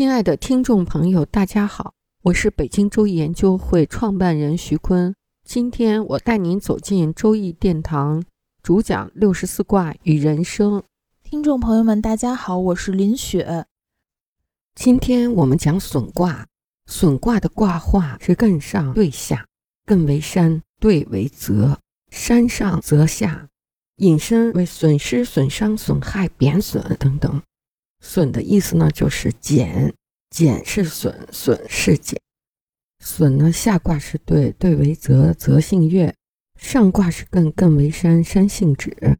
亲爱的听众朋友，大家好，我是北京周易研究会创办人徐坤。今天我带您走进周易殿堂，主讲六十四卦与人生。听众朋友们，大家好，我是林雪。今天我们讲损卦，损卦的卦画是艮上对下，艮为山，兑为泽，山上泽下，引申为损失、损伤、损害、贬损等等。损的意思呢，就是减，减是损，损是减。损呢，下卦是兑，兑为泽，泽性月；上卦是艮，艮为山，山性止。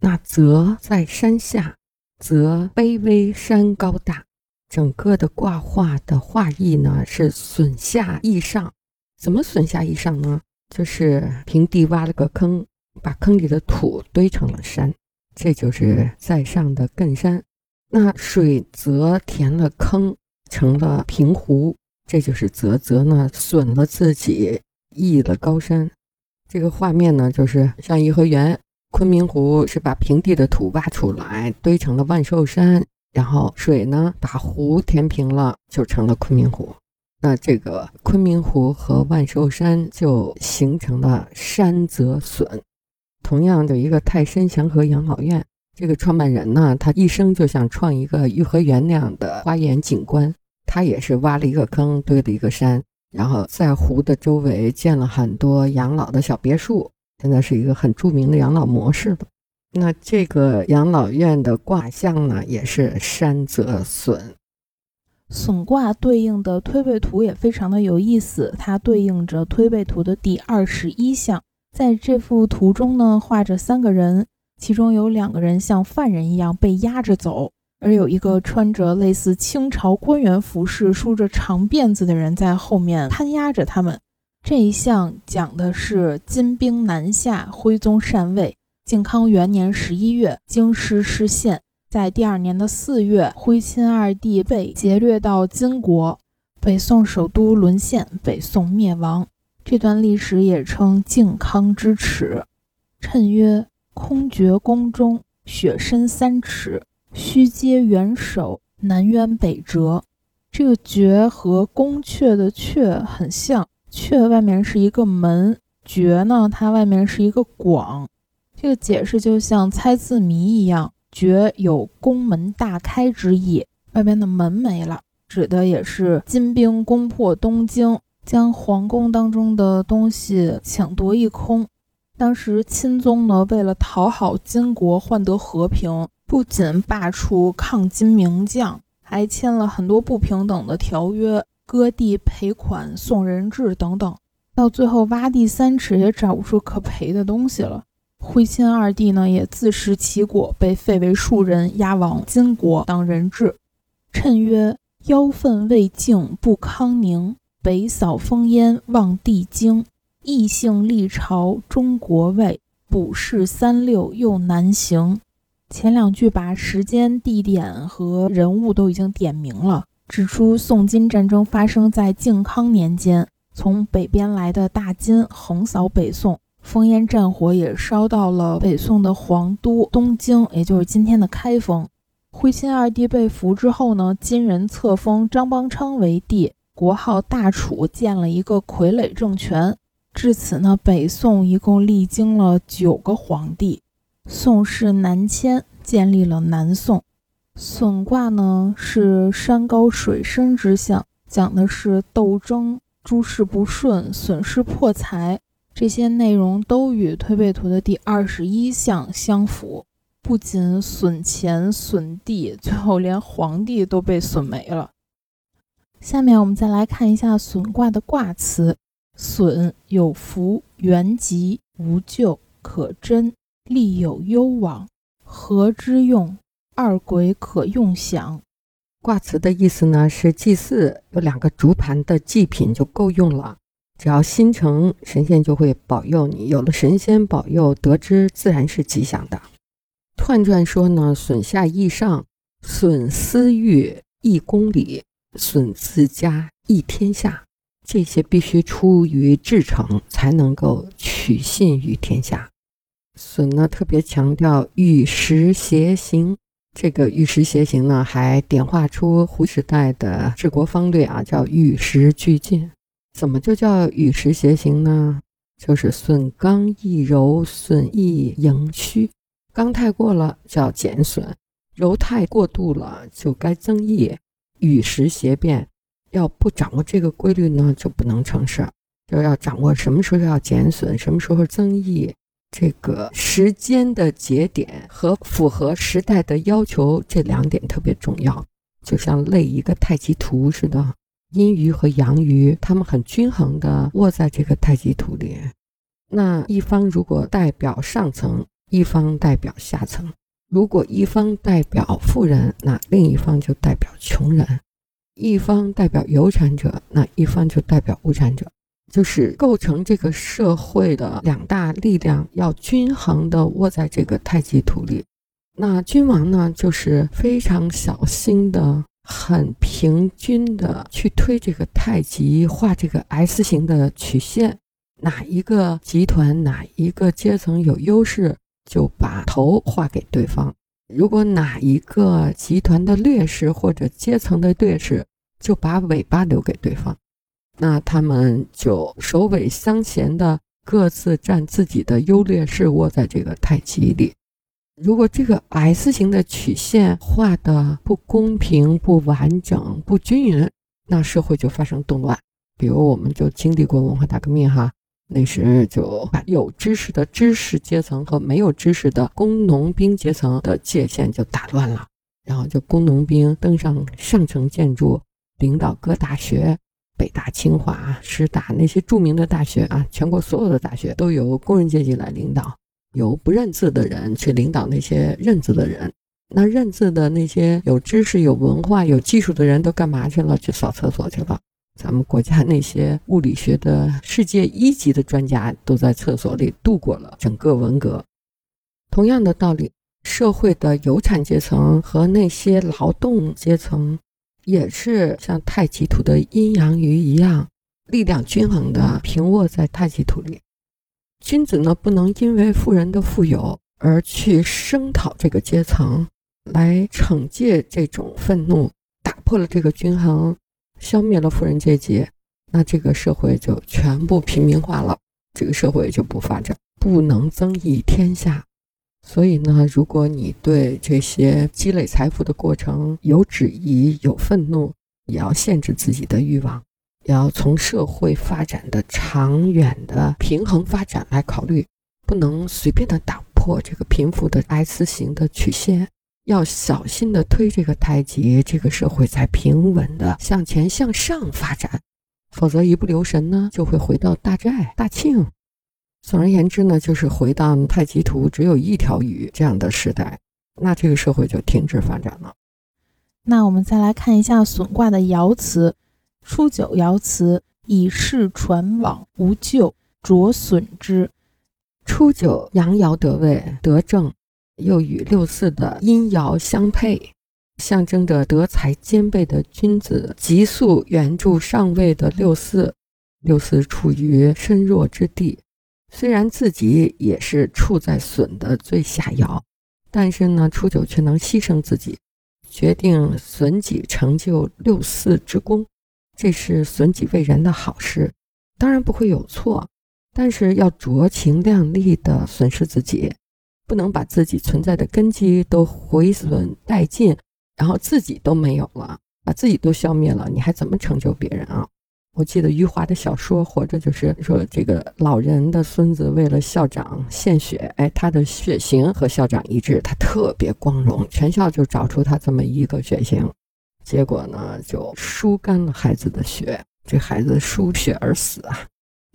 那泽在山下，泽卑微，山高大。整个的卦画的画意呢，是损下益上。怎么损下益上呢？就是平地挖了个坑，把坑里的土堆成了山，这就是在上的艮山。那水泽填了坑，成了平湖，这就是泽泽呢损了自己，益了高山。这个画面呢，就是像颐和园、昆明湖，是把平地的土挖出来，堆成了万寿山，然后水呢把湖填平了，就成了昆明湖。那这个昆明湖和万寿山就形成了山泽损。同样的一个泰山祥和养老院。这个创办人呢，他一生就想创一个颐和园那样的花园景观。他也是挖了一个坑，堆了一个山，然后在湖的周围建了很多养老的小别墅。现在是一个很著名的养老模式了。那这个养老院的卦象呢，也是山泽损。损卦对应的推背图也非常的有意思，它对应着推背图的第二十一象。在这幅图中呢，画着三个人。其中有两个人像犯人一样被押着走，而有一个穿着类似清朝官员服饰、梳着长辫子的人在后面看押着他们。这一项讲的是金兵南下，徽宗禅位。靖康元年十一月，京师失陷，在第二年的四月，徽钦二帝被劫掠到金国，北宋首都沦陷，北宋灭亡。这段历史也称靖康之耻。谶曰。空绝宫中，雪深三尺，须接元首，南辕北辙。这个“绝”和宫阙的“阙”很像，“阙”外面是一个门，“绝”呢，它外面是一个广。这个解释就像猜字谜一样，“绝”有宫门大开之意，外边的门没了，指的也是金兵攻破东京，将皇宫当中的东西抢夺一空。当时钦宗呢，为了讨好金国，换得和平，不仅罢黜抗金名将，还签了很多不平等的条约，割地赔款、送人质等等。到最后挖地三尺也找不出可赔的东西了。徽钦二帝呢，也自食其果，被废为庶人，押往金国当人质。谶曰：妖愤未静不康宁，北扫烽烟望帝京。异姓历朝中国位，卜筮三六又难行。前两句把时间、地点和人物都已经点明了，指出宋金战争发生在靖康年间，从北边来的大金横扫北宋，烽烟战火也烧到了北宋的皇都东京，也就是今天的开封。徽钦二帝被俘之后呢，金人册封张邦昌为帝，国号大楚，建了一个傀儡政权。至此呢，北宋一共历经了九个皇帝。宋室南迁，建立了南宋。损卦呢是山高水深之象，讲的是斗争、诸事不顺、损失破财，这些内容都与推背图的第二十一象相符。不仅损钱损地，最后连皇帝都被损没了。下面我们再来看一下损卦的卦辞。损有福，元吉，无咎，可贞，利有攸往，和之用？二鬼可用享。卦辞的意思呢是祭祀有两个竹盘的祭品就够用了，只要心诚，神仙就会保佑你。有了神仙保佑，得之自然是吉祥的。彖传说呢，损下益上，损私欲益公理，损自家益天下，这些必须出于至诚，才能够取信于天下。损呢，特别强调与时偕行。这个与时偕行呢，还点化出胡时代的治国方略啊，叫与时俱进。怎么就叫与时偕行呢？就是损刚易柔，损益盈虚。刚太过了叫减损，柔太过度了就该增益。与时偕变，要不掌握这个规律呢，就不能成事儿。就要掌握什么时候要减损，什么时候增益。这个时间的节点和符合时代的要求，这两点特别重要。就像类一个太极图似的，阴鱼和阳鱼，它们很均衡的握在这个太极图里。那一方如果代表上层，一方代表下层；如果一方代表富人，那另一方就代表穷人；一方代表有产者，那一方就代表无产者。就是构成这个社会的两大力量要均衡的握在这个太极图里。那君王呢，就是非常小心的、很平均的去推这个太极，画这个 S 型的曲线。哪一个集团、哪一个阶层有优势，就把头画给对方；如果哪一个集团的劣势或者阶层的劣势，就把尾巴留给对方。那他们就首尾相衔的各自占自己的优劣势，握在这个太极里。如果这个 S 型的曲线画的不公平、不完整、不均匀，那社会就发生动乱。比如，我们就经历过文化大革命，哈，那时就把有知识的知识阶层和没有知识的工农兵阶层的界限就打乱了，然后就工农兵登上上层建筑，领导各大学。北大、清华、师大那些著名的大学啊，全国所有的大学都由工人阶级来领导，由不认字的人去领导那些认字的人。那认字的那些有知识、有文化、有技术的人都干嘛去了？去扫厕所去了。咱们国家那些物理学的世界一级的专家都在厕所里度过了整个文革。同样的道理，社会的有产阶层和那些劳动阶层。也是像太极图的阴阳鱼一样，力量均衡的平卧在太极图里。君子呢，不能因为富人的富有而去声讨这个阶层，来惩戒这种愤怒，打破了这个均衡，消灭了富人阶级，那这个社会就全部平民化了，这个社会就不发展，不能增益天下。所以呢，如果你对这些积累财富的过程有质疑、有愤怒，也要限制自己的欲望，也要从社会发展的长远的平衡发展来考虑，不能随便的打破这个贫富的 S 型的曲线，要小心的推这个太极，这个社会才平稳的向前向上发展，否则一不留神呢，就会回到大寨、大庆。总而言之呢，就是回到太极图只有一条鱼这样的时代，那这个社会就停止发展了。那我们再来看一下损卦的爻辞：初九爻辞，以势传往，无咎，着损之。初九阳爻得位得正，又与六四的阴爻相配，象征着德才兼备的君子急速援助上位的六四。六四处于身弱之地。虽然自己也是处在损的最下爻，但是呢，初九却能牺牲自己，决定损己成就六四之功，这是损己为人的好事，当然不会有错，但是要酌情量力的损失自己，不能把自己存在的根基都毁损殆尽，然后自己都没有了，把自己都消灭了，你还怎么成就别人啊？我记得余华的小说《活着》，就是说这个老人的孙子为了校长献血，哎，他的血型和校长一致，他特别光荣，全校就找出他这么一个血型，结果呢就输干了孩子的血，这孩子输血而死啊！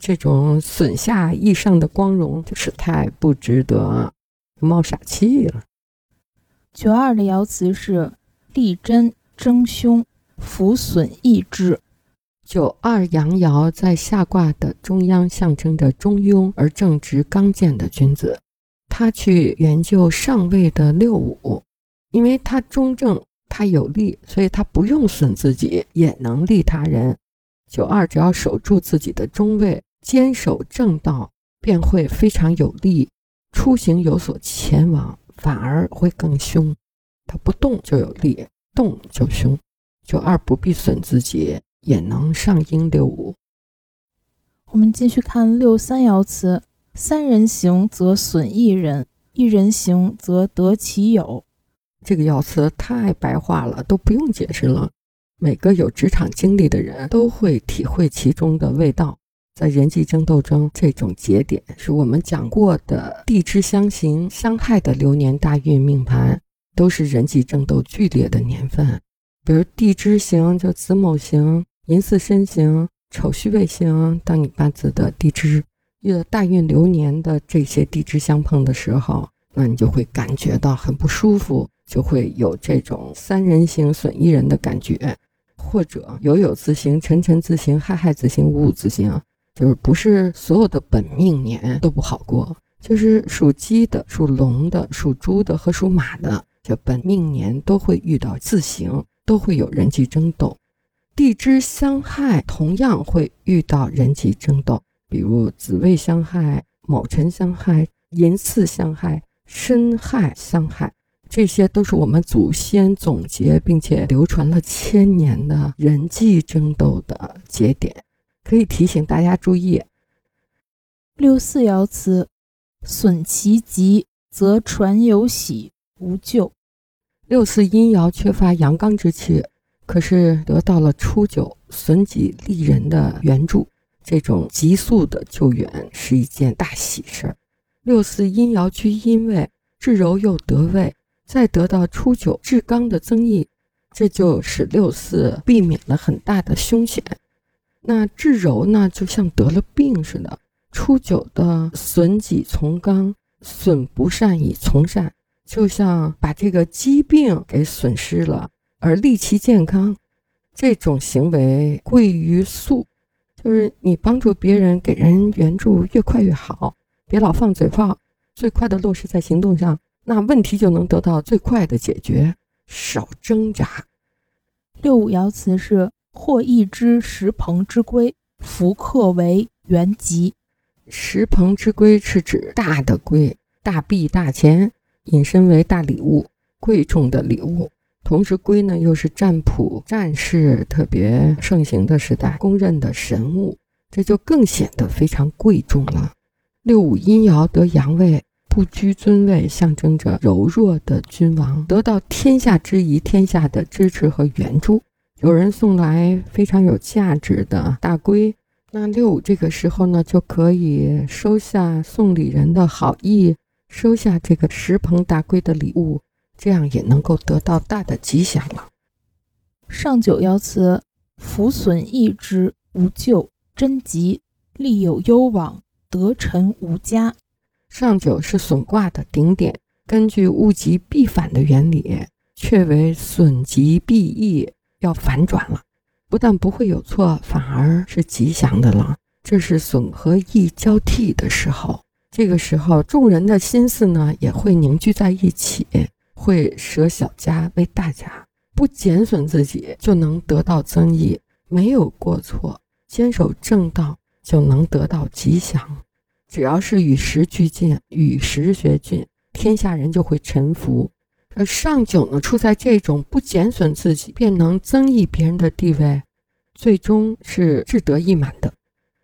这种损下益上的光荣，就是太不值得冒傻气了。九二的爻辞是利贞争凶，福损益之。九二阳爻在下卦的中央，象征着中庸而正直刚健的君子。他去研究上位的六五，因为他中正，他有利，所以他不用损自己，也能利他人。九二只要守住自己的中位，坚守正道，便会非常有利，出行有所前往，反而会更凶。他不动就有力，动就凶。就二不必损自己。也能上应六五。我们继续看六三爻辞：三人行则损一人，一人行则得其友。这个爻辞太白话了，都不用解释了。每个有职场经历的人都会体会其中的味道。在人际争斗中，这种节点是我们讲过的地支相刑相害的流年大运命盘，都是人际争斗剧烈的年份。比如地支刑就子卯刑。寅巳申刑、丑戌未刑，当你八字的地支遇到大运流年的这些地支相碰的时候，那你就会感觉到很不舒服，就会有这种三人行损一人的感觉，或者酉酉自刑、辰辰自刑、亥亥自刑、午午自刑，就是不是所有的本命年都不好过，就是属鸡的、属龙的、属猪的和属马的，这本命年都会遇到自行，都会有人际争斗。地支相害，同样会遇到人际争斗，比如子未相害、卯辰相害、寅巳相害、申亥相害，这些都是我们祖先总结并且流传了千年的人际争斗的节点，可以提醒大家注意。六四爻辞：损其吉，则传有喜，无咎。六四阴爻缺乏阳刚之气。可是得到了初九损己利人的援助，这种急速的救援是一件大喜事儿。六四阴爻居阴位，至柔又得位，再得到初九至刚的增益，这就使六四避免了很大的凶险。那至柔呢，就像得了病似的。初九的损己从刚，损不善以从善，就像把这个疾病给损失了。而利其健康，这种行为贵于速，就是你帮助别人，给人援助越快越好，别老放嘴炮，最快的落实在行动上，那问题就能得到最快的解决，少挣扎。六五爻辞是：或一之石鹏之龟，福克为原吉。石鹏之龟是指大的龟，大币大钱，引申为大礼物，贵重的礼物。同时，龟呢又是占卜战士特别盛行的时代公认的神物，这就更显得非常贵重了。六五阴爻得阳位，不居尊位，象征着柔弱的君王得到天下之宜、天下的支持和援助。有人送来非常有价值的大龟，那六五这个时候呢就可以收下送礼人的好意，收下这个十棚大龟的礼物。这样也能够得到大的吉祥了。上九爻辞：福损益之，无咎；贞吉，利有攸往，得臣无家。上九是损卦的顶点，根据物极必反的原理，却为损吉必益，要反转了。不但不会有错，反而是吉祥的了。这是损和益交替的时候，这个时候众人的心思呢也会凝聚在一起。会舍小家为大家，不减损自己就能得到增益，没有过错，坚守正道就能得到吉祥。只要是与时俱进，与时俱进，天下人就会臣服。而上九呢，处在这种不减损自己便能增益别人的地位，最终是志得意满的。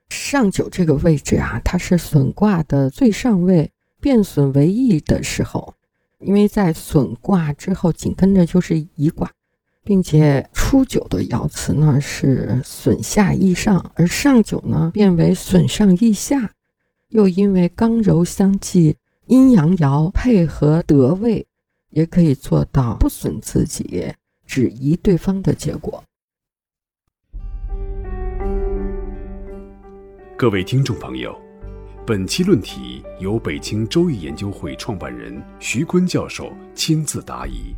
上九这个位置啊，它是损卦的最上位，变损为益的时候。因为在损卦之后，紧跟着就是乙卦，并且初九的爻辞呢是损下益上，而上九呢变为损上益下。又因为刚柔相济，阴阳爻配合得位，也可以做到不损自己，只疑对方的结果。各位听众朋友。本期论题由北京周易研究会创办人徐坤教授亲自答疑。